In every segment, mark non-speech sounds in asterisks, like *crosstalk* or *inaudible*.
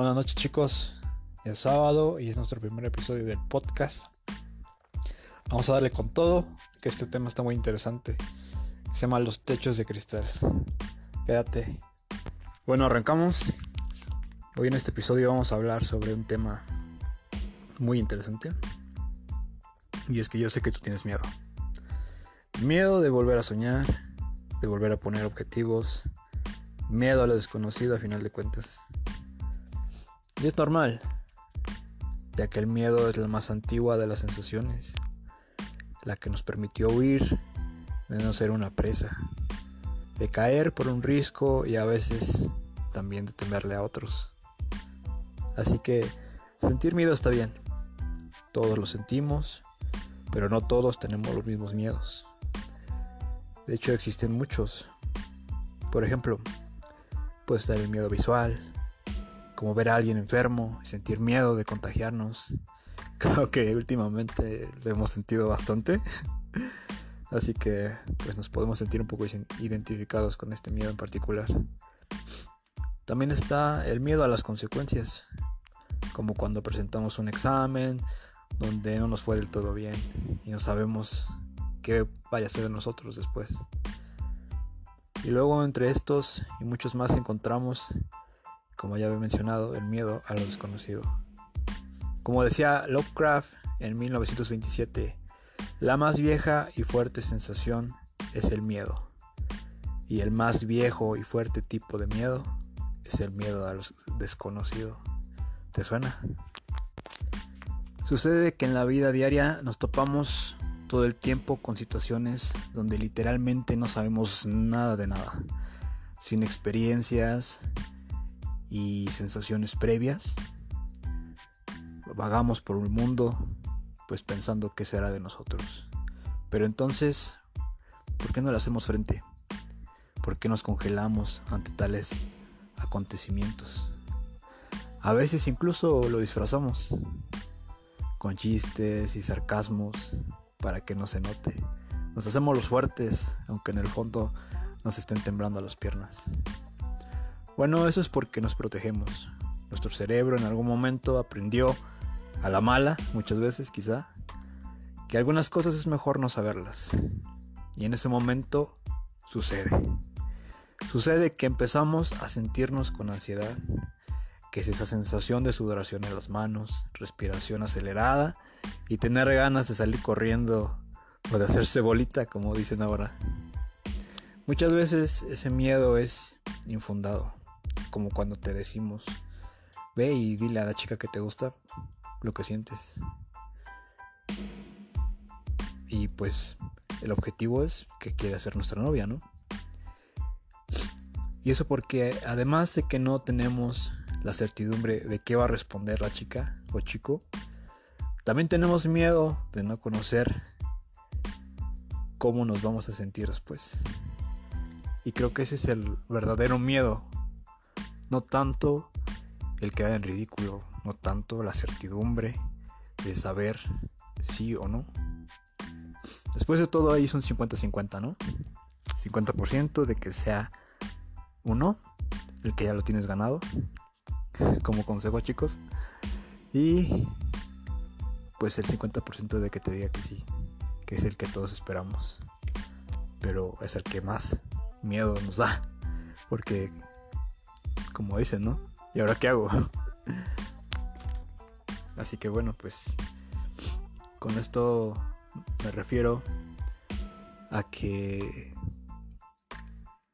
Buenas noches chicos, es sábado y es nuestro primer episodio del podcast. Vamos a darle con todo, que este tema está muy interesante. Se llama Los techos de cristal. Quédate. Bueno, arrancamos. Hoy en este episodio vamos a hablar sobre un tema muy interesante. Y es que yo sé que tú tienes miedo. Miedo de volver a soñar, de volver a poner objetivos, miedo a lo desconocido a final de cuentas. Y es normal, ya que el miedo es la más antigua de las sensaciones, la que nos permitió huir de no ser una presa, de caer por un risco y a veces también de temerle a otros. Así que sentir miedo está bien, todos lo sentimos, pero no todos tenemos los mismos miedos. De hecho existen muchos. Por ejemplo, puede estar el miedo visual, como ver a alguien enfermo y sentir miedo de contagiarnos. *laughs* Creo que últimamente lo hemos sentido bastante. *laughs* Así que pues nos podemos sentir un poco identificados con este miedo en particular. También está el miedo a las consecuencias, como cuando presentamos un examen donde no nos fue del todo bien y no sabemos qué vaya a ser de nosotros después. Y luego entre estos y muchos más encontramos, como ya había mencionado, el miedo a lo desconocido. Como decía Lovecraft en 1927, la más vieja y fuerte sensación es el miedo. Y el más viejo y fuerte tipo de miedo es el miedo a lo desconocido. ¿Te suena? Sucede que en la vida diaria nos topamos todo el tiempo con situaciones donde literalmente no sabemos nada de nada, sin experiencias y sensaciones previas. Vagamos por un mundo pues pensando qué será de nosotros. Pero entonces, ¿por qué no le hacemos frente? ¿Por qué nos congelamos ante tales acontecimientos? A veces incluso lo disfrazamos con chistes y sarcasmos para que no se note. Nos hacemos los fuertes, aunque en el fondo nos estén temblando las piernas. Bueno, eso es porque nos protegemos. Nuestro cerebro en algún momento aprendió a la mala, muchas veces quizá, que algunas cosas es mejor no saberlas. Y en ese momento sucede. Sucede que empezamos a sentirnos con ansiedad, que es esa sensación de sudoración en las manos, respiración acelerada y tener ganas de salir corriendo o de hacerse bolita, como dicen ahora. Muchas veces ese miedo es infundado, como cuando te decimos, ve y dile a la chica que te gusta lo que sientes. Y pues el objetivo es que quiere ser nuestra novia, ¿no? Y eso porque además de que no tenemos la certidumbre de qué va a responder la chica o chico, también tenemos miedo de no conocer cómo nos vamos a sentir después. Y creo que ese es el verdadero miedo. No tanto el quedar en ridículo, no tanto la certidumbre de saber sí o no. Después de todo ahí son 50-50, ¿no? 50% de que sea uno, el que ya lo tienes ganado, *laughs* como consejo chicos. Y pues el 50% de que te diga que sí, que es el que todos esperamos. Pero es el que más miedo nos da. Porque, como dicen, ¿no? ¿Y ahora qué hago? *laughs* Así que bueno, pues con esto me refiero a que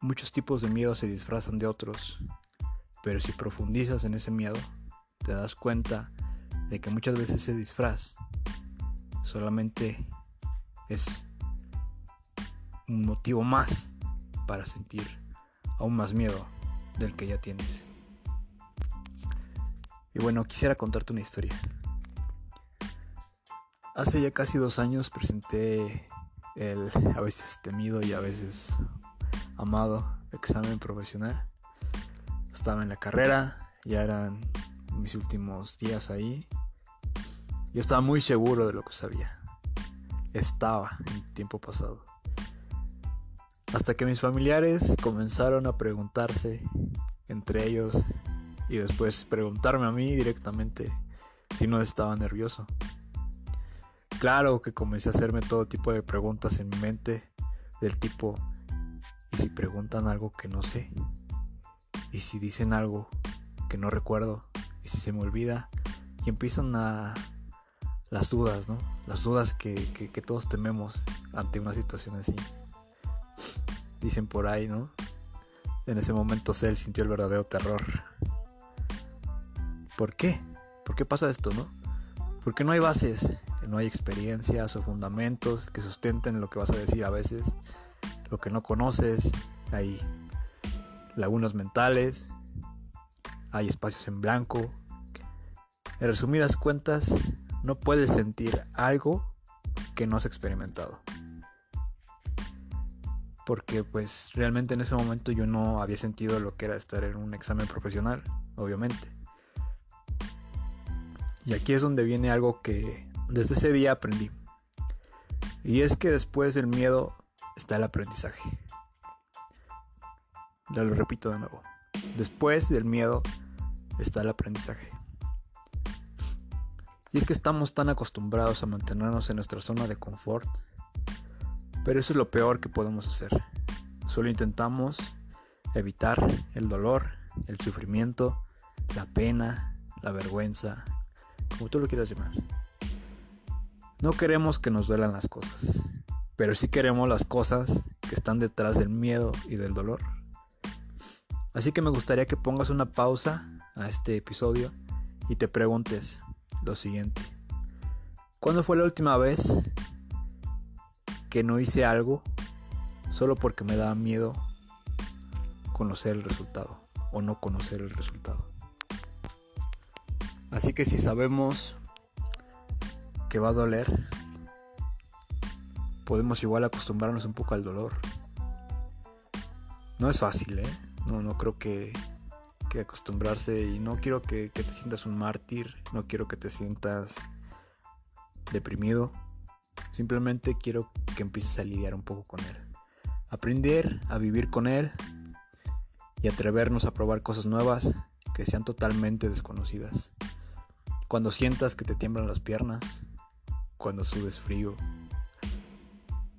muchos tipos de miedo se disfrazan de otros pero si profundizas en ese miedo, te das cuenta de que muchas veces ese disfraz solamente es un motivo más para sentir aún más miedo del que ya tienes. Y bueno, quisiera contarte una historia. Hace ya casi dos años presenté el a veces temido y a veces amado examen profesional estaba en la carrera, ya eran mis últimos días ahí. Yo estaba muy seguro de lo que sabía. Estaba en tiempo pasado. Hasta que mis familiares comenzaron a preguntarse entre ellos y después preguntarme a mí directamente si no estaba nervioso. Claro que comencé a hacerme todo tipo de preguntas en mi mente del tipo, ¿y si preguntan algo que no sé? ¿Y si dicen algo que no recuerdo? ¿Y si se me olvida? Y empiezan a las dudas, ¿no? Las dudas que, que todos tememos ante una situación así. Dicen por ahí, ¿no? En ese momento Cell sintió el verdadero terror. ¿Por qué? ¿Por qué pasa esto, no? Porque no hay bases, no hay experiencias o fundamentos que sustenten lo que vas a decir a veces, lo que no conoces, hay lagunas mentales, hay espacios en blanco. En resumidas cuentas, no puedes sentir algo que no has experimentado. Porque pues realmente en ese momento yo no había sentido lo que era estar en un examen profesional, obviamente. Y aquí es donde viene algo que desde ese día aprendí. Y es que después del miedo está el aprendizaje. Ya lo repito de nuevo. Después del miedo está el aprendizaje. Y es que estamos tan acostumbrados a mantenernos en nuestra zona de confort. Pero eso es lo peor que podemos hacer. Solo intentamos evitar el dolor, el sufrimiento, la pena, la vergüenza, como tú lo quieras llamar. No queremos que nos duelan las cosas, pero sí queremos las cosas que están detrás del miedo y del dolor. Así que me gustaría que pongas una pausa a este episodio y te preguntes lo siguiente. ¿Cuándo fue la última vez que no hice algo solo porque me daba miedo conocer el resultado o no conocer el resultado? Así que si sabemos que va a doler, podemos igual acostumbrarnos un poco al dolor. No es fácil, ¿eh? No, no creo que, que acostumbrarse y no quiero que, que te sientas un mártir, no quiero que te sientas deprimido. Simplemente quiero que empieces a lidiar un poco con él. Aprender a vivir con él y atrevernos a probar cosas nuevas que sean totalmente desconocidas. Cuando sientas que te tiemblan las piernas, cuando sudes frío,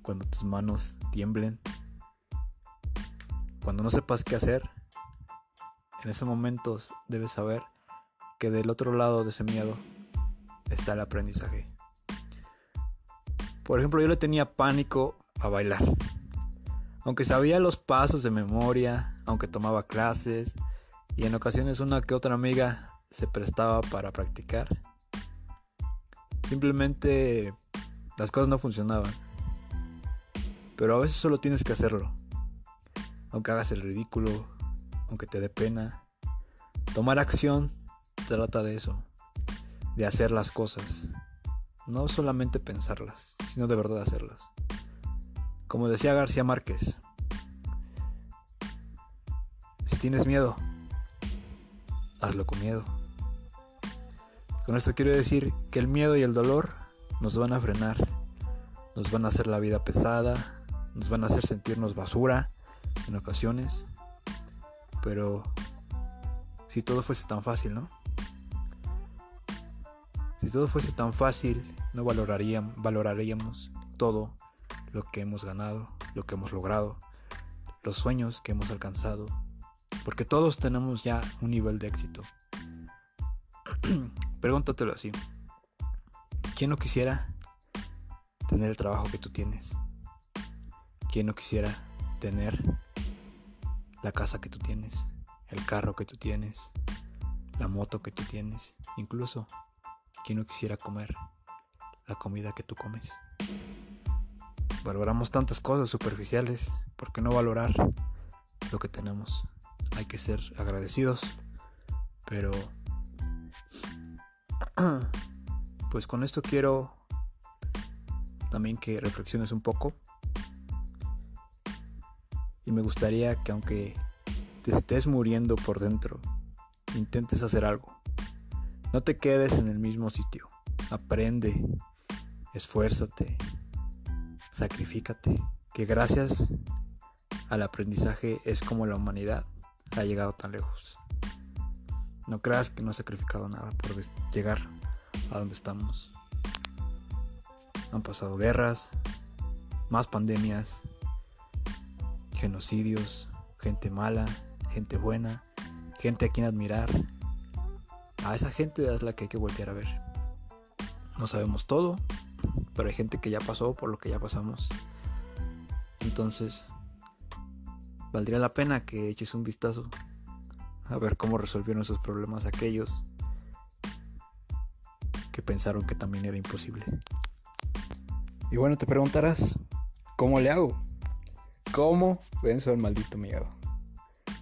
cuando tus manos tiemblen, cuando no sepas qué hacer, en esos momentos debes saber que del otro lado de ese miedo está el aprendizaje. Por ejemplo, yo le tenía pánico a bailar. Aunque sabía los pasos de memoria, aunque tomaba clases y en ocasiones una que otra amiga se prestaba para practicar. Simplemente las cosas no funcionaban. Pero a veces solo tienes que hacerlo. Aunque hagas el ridículo, aunque te dé pena. Tomar acción trata de eso. De hacer las cosas. No solamente pensarlas, sino de verdad hacerlas. Como decía García Márquez, si tienes miedo, hazlo con miedo. Con esto quiero decir que el miedo y el dolor nos van a frenar, nos van a hacer la vida pesada, nos van a hacer sentirnos basura en ocasiones. Pero si todo fuese tan fácil, ¿no? Si todo fuese tan fácil, no valoraríamos, todo lo que hemos ganado, lo que hemos logrado, los sueños que hemos alcanzado, porque todos tenemos ya un nivel de éxito. *clears throat* Pregúntatelo así. ¿Quién no quisiera tener el trabajo que tú tienes? ¿Quién no quisiera tener la casa que tú tienes? El carro que tú tienes? La moto que tú tienes? Incluso, ¿quién no quisiera comer la comida que tú comes? Valoramos tantas cosas superficiales. ¿Por qué no valorar lo que tenemos? Hay que ser agradecidos, pero *clears throat* pues con esto quiero también que reflexiones un poco. Y me gustaría que aunque te estés muriendo por dentro, intentes hacer algo. No te quedes en el mismo sitio. Aprende, esfuérzate, sacrifícate. Que gracias al aprendizaje es como la humanidad ha llegado tan lejos. No creas que no he sacrificado nada por llegar a donde estamos. Han pasado guerras, más pandemias, genocidios, gente mala, gente buena, gente a quien admirar. A esa gente es la que hay que voltear a ver. No sabemos todo, pero hay gente que ya pasó por lo que ya pasamos. Entonces, valdría la pena que eches un vistazo a ver cómo resolvieron esos problemas aquellos que pensaron que también era imposible. Y bueno, te preguntarás, ¿cómo le hago? ¿Cómo venzo el maldito miedo?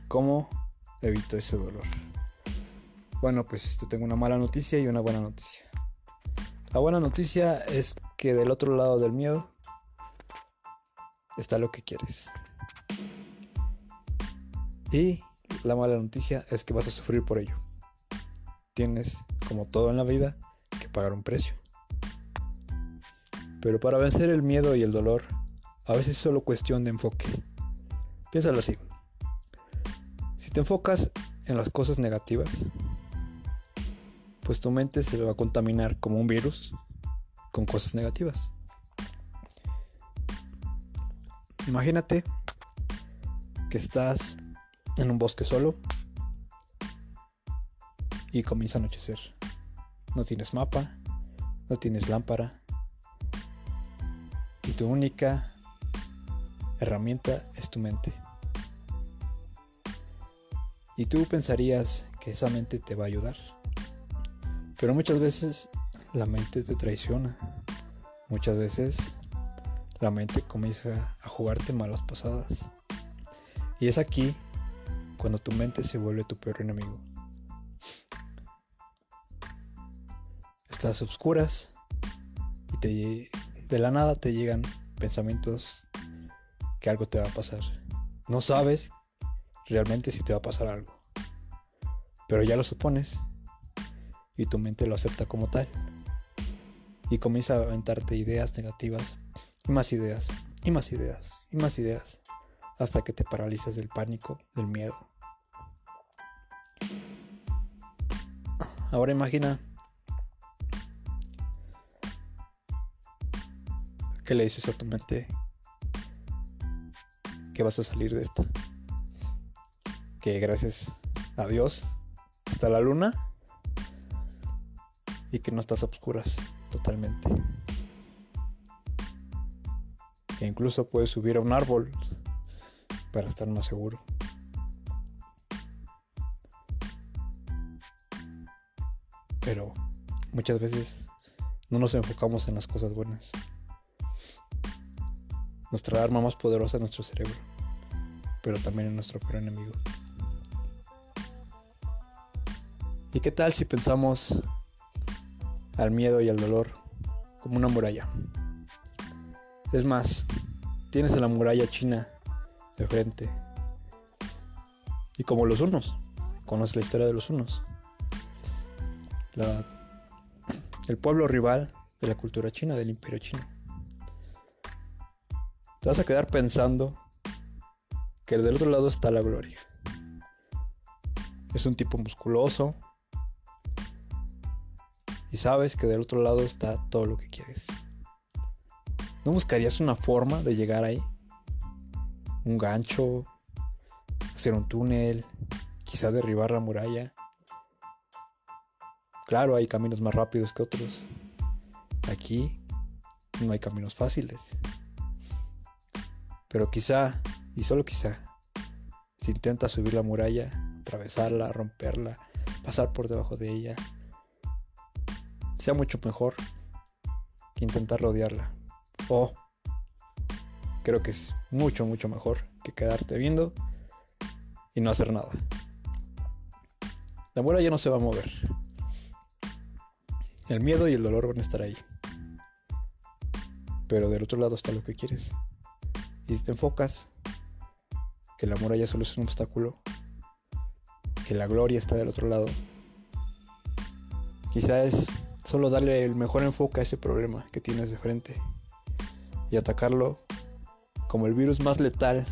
¿Cómo evito ese dolor? Bueno, pues te tengo una mala noticia y una buena noticia. La buena noticia es que del otro lado del miedo está lo que quieres. Y la mala noticia es que vas a sufrir por ello. Tienes, como todo en la vida, que pagar un precio. Pero para vencer el miedo y el dolor, a veces es solo cuestión de enfoque. Piénsalo así. Si te enfocas en las cosas negativas, pues tu mente se va a contaminar como un virus con cosas negativas. Imagínate que estás en un bosque solo y comienza a anochecer. No tienes mapa, no tienes lámpara y tu única herramienta es tu mente. Y tú pensarías que esa mente te va a ayudar. Pero muchas veces la mente te traiciona. Muchas veces la mente comienza a jugarte malas pasadas. Y es aquí cuando tu mente se vuelve tu peor enemigo. Estás oscuras y te, de la nada te llegan pensamientos que algo te va a pasar. No sabes realmente si te va a pasar algo, pero ya lo supones y tu mente lo acepta como tal. Y comienza a aventarte ideas negativas y más ideas y más ideas y más ideas hasta que te paralizas del pánico, del miedo Ahora imagina que le dices a tu mente que vas a salir de esta. Que gracias a Dios está la luna y que no estás a oscuras totalmente. Que incluso puedes subir a un árbol para estar más seguro. pero muchas veces no nos enfocamos en las cosas buenas. Nuestra arma más poderosa es nuestro cerebro, pero también es nuestro peor enemigo. ¿Y qué tal si pensamos al miedo y al dolor como una muralla? Es más, tienes a la muralla china de frente. Y como los unos, conoces la historia de los unos el pueblo rival de la cultura china, del imperio chino. Te vas a quedar pensando que del otro lado está la gloria. Es un tipo musculoso y sabes que del otro lado está todo lo que quieres. ¿No buscarías una forma de llegar ahí? Un gancho, hacer un túnel, quizá derribar la muralla Claro, hay caminos más rápidos que otros. Aquí no hay caminos fáciles. Pero quizá, y solo quizá, si intentas subir la muralla, atravesarla, romperla, pasar por debajo de ella, sea mucho mejor que intentar rodearla. O creo que es mucho, mucho mejor que quedarte viendo y no hacer nada. La muralla no se va a mover. El miedo y el dolor van a estar ahí. Pero del otro lado está lo que quieres. Y si te enfocas que el amor allá solo es un obstáculo, que la gloria está del otro lado, quizás solo darle el mejor enfoque a ese problema que tienes de frente y atacarlo como el virus más letal,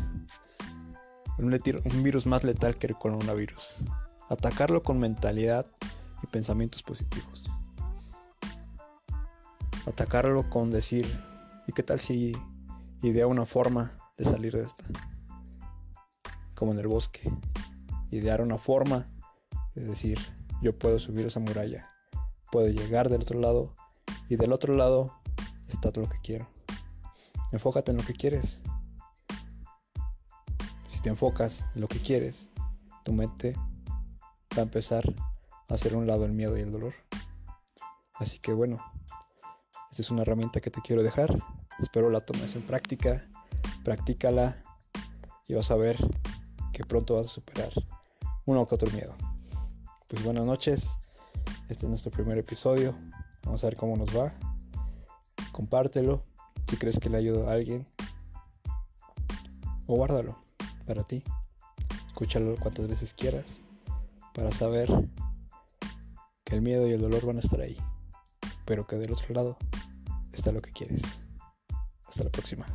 un, virus más letal que el coronavirus, Atacarlo con mentalidad y pensamientos positivos. Atacarlo con decir, ¿y qué tal si idea una forma de salir de esta? Como en el bosque. Idear una forma de decir, yo puedo subir esa muralla, puedo llegar del otro lado y del otro lado está todo lo que quiero. Enfócate en lo que quieres. Si te enfocas en lo que quieres, tu mente va a empezar a hacer un lado el miedo y el dolor. Así que bueno, esta es una herramienta que te quiero dejar. Espero la tomes en práctica, practícala y vas a ver que pronto vas a superar uno que otro miedo. Pues buenas noches, este es nuestro primer episodio. Vamos a ver cómo nos va. Compártelo si crees que le ayuda a alguien. O guárdalo para ti. Escúchalo cuantas veces quieras para saber que el miedo y el dolor van a estar ahí, pero que del otro lado está lo que quieres. Hasta la próxima.